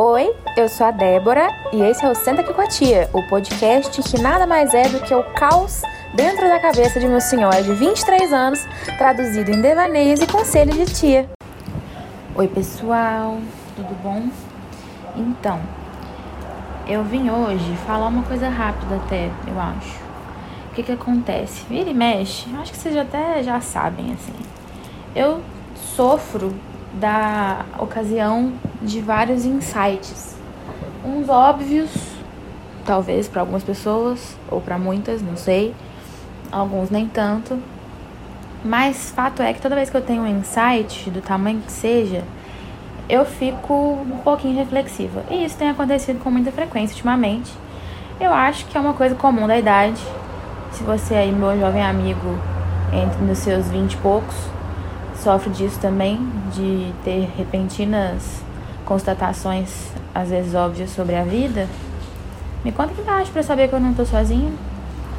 Oi, eu sou a Débora e esse é o Senta Aqui com a Tia, o podcast que nada mais é do que o caos dentro da cabeça de meu senhor de 23 anos, traduzido em devaneios e conselhos de tia. Oi, pessoal, tudo bom? Então, eu vim hoje falar uma coisa rápida até, eu acho. O que que acontece? Vira e mexe, acho que vocês até já sabem, assim. Eu sofro da ocasião de vários insights. Uns óbvios, talvez para algumas pessoas, ou para muitas, não sei. Alguns nem tanto. Mas fato é que toda vez que eu tenho um insight, do tamanho que seja, eu fico um pouquinho reflexiva. E isso tem acontecido com muita frequência ultimamente. Eu acho que é uma coisa comum da idade. Se você aí, meu jovem amigo, entre nos seus vinte e poucos, sofre disso também, de ter repentinas constatações, às vezes óbvias, sobre a vida, me conta aqui embaixo pra saber que eu não tô sozinha.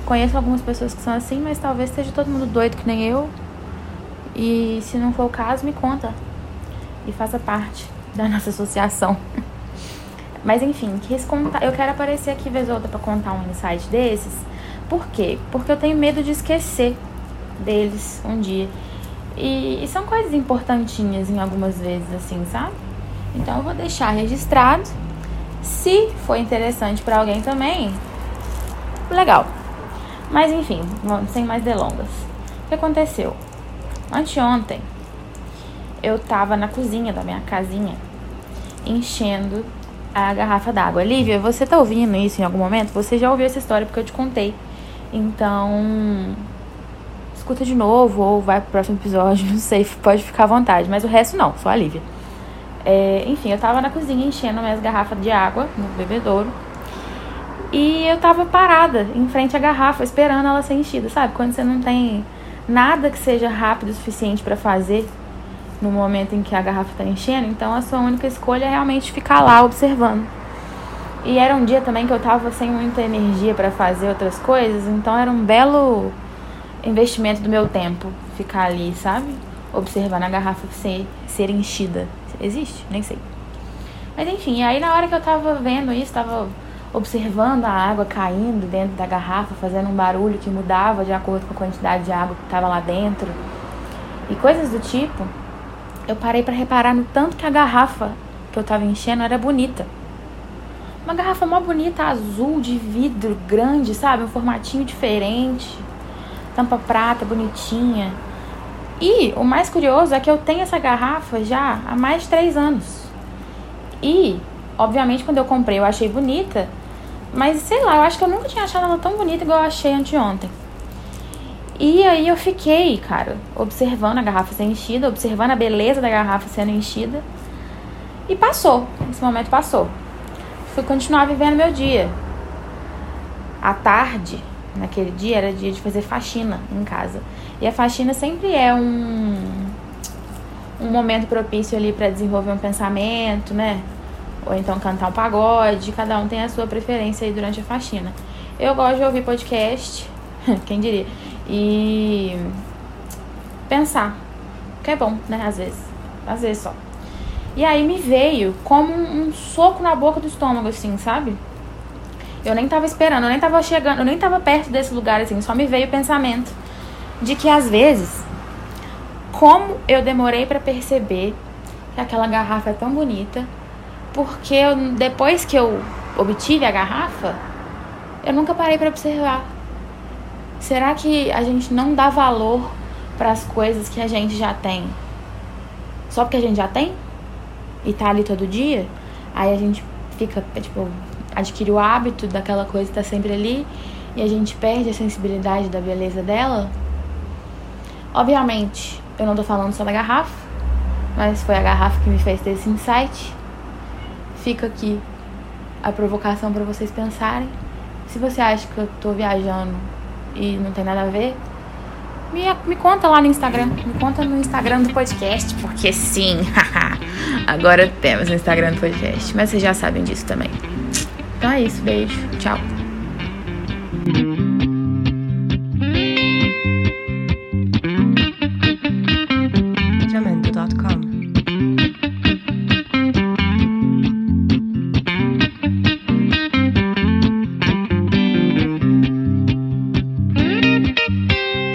Conheço algumas pessoas que são assim, mas talvez esteja todo mundo doido que nem eu. E se não for o caso, me conta. E faça parte da nossa associação. Mas enfim, quis contar, eu quero aparecer aqui vez ou outra pra contar um insight desses. Por quê? Porque eu tenho medo de esquecer deles um dia. E, e são coisas importantinhas em algumas vezes, assim, sabe? Então eu vou deixar registrado. Se for interessante para alguém também, legal. Mas enfim, sem mais delongas. O que aconteceu? Anteontem, eu tava na cozinha da minha casinha enchendo a garrafa d'água. Lívia, você tá ouvindo isso em algum momento? Você já ouviu essa história porque eu te contei. Então, escuta de novo ou vai pro próximo episódio, não sei, pode ficar à vontade. Mas o resto não, só a Lívia. É, enfim, eu tava na cozinha enchendo minhas garrafas de água no bebedouro. E eu tava parada em frente à garrafa, esperando ela ser enchida, sabe? Quando você não tem nada que seja rápido o suficiente para fazer no momento em que a garrafa tá enchendo, então a sua única escolha é realmente ficar lá observando. E era um dia também que eu tava sem muita energia para fazer outras coisas, então era um belo investimento do meu tempo ficar ali, sabe? Observando a garrafa ser, ser enchida. Existe? Nem sei. Mas enfim, aí na hora que eu tava vendo isso, tava observando a água caindo dentro da garrafa, fazendo um barulho que mudava de acordo com a quantidade de água que tava lá dentro e coisas do tipo, eu parei para reparar no tanto que a garrafa que eu tava enchendo era bonita. Uma garrafa mó bonita, azul, de vidro, grande, sabe? Um formatinho diferente tampa prata, bonitinha. E o mais curioso é que eu tenho essa garrafa já há mais de três anos. E, obviamente, quando eu comprei eu achei bonita, mas sei lá, eu acho que eu nunca tinha achado ela tão bonita igual eu achei anteontem. E aí eu fiquei, cara, observando a garrafa sendo enchida, observando a beleza da garrafa sendo enchida. E passou, esse momento passou. Fui continuar vivendo meu dia. À tarde, naquele dia era dia de fazer faxina em casa. E a faxina sempre é um, um momento propício ali para desenvolver um pensamento, né? Ou então cantar um pagode, cada um tem a sua preferência aí durante a faxina. Eu gosto de ouvir podcast, quem diria, e pensar, que é bom, né? Às vezes, às vezes só. E aí me veio como um, soco na boca do estômago, assim, sabe? Eu nem tava esperando, eu nem tava chegando, eu nem tava perto desse lugar, assim, só me veio o pensamento de que às vezes, como eu demorei para perceber que aquela garrafa é tão bonita, porque eu, depois que eu obtive a garrafa, eu nunca parei para observar. Será que a gente não dá valor para as coisas que a gente já tem? Só porque a gente já tem? E tá ali todo dia? Aí a gente fica, tipo, adquire o hábito daquela coisa estar tá sempre ali e a gente perde a sensibilidade da beleza dela. Obviamente, eu não tô falando só da garrafa, mas foi a garrafa que me fez ter esse insight. Fica aqui a provocação para vocês pensarem. Se você acha que eu tô viajando e não tem nada a ver, me, me conta lá no Instagram. Me conta no Instagram do podcast, porque sim, agora temos no Instagram do podcast. Mas vocês já sabem disso também. Então é isso, beijo, tchau.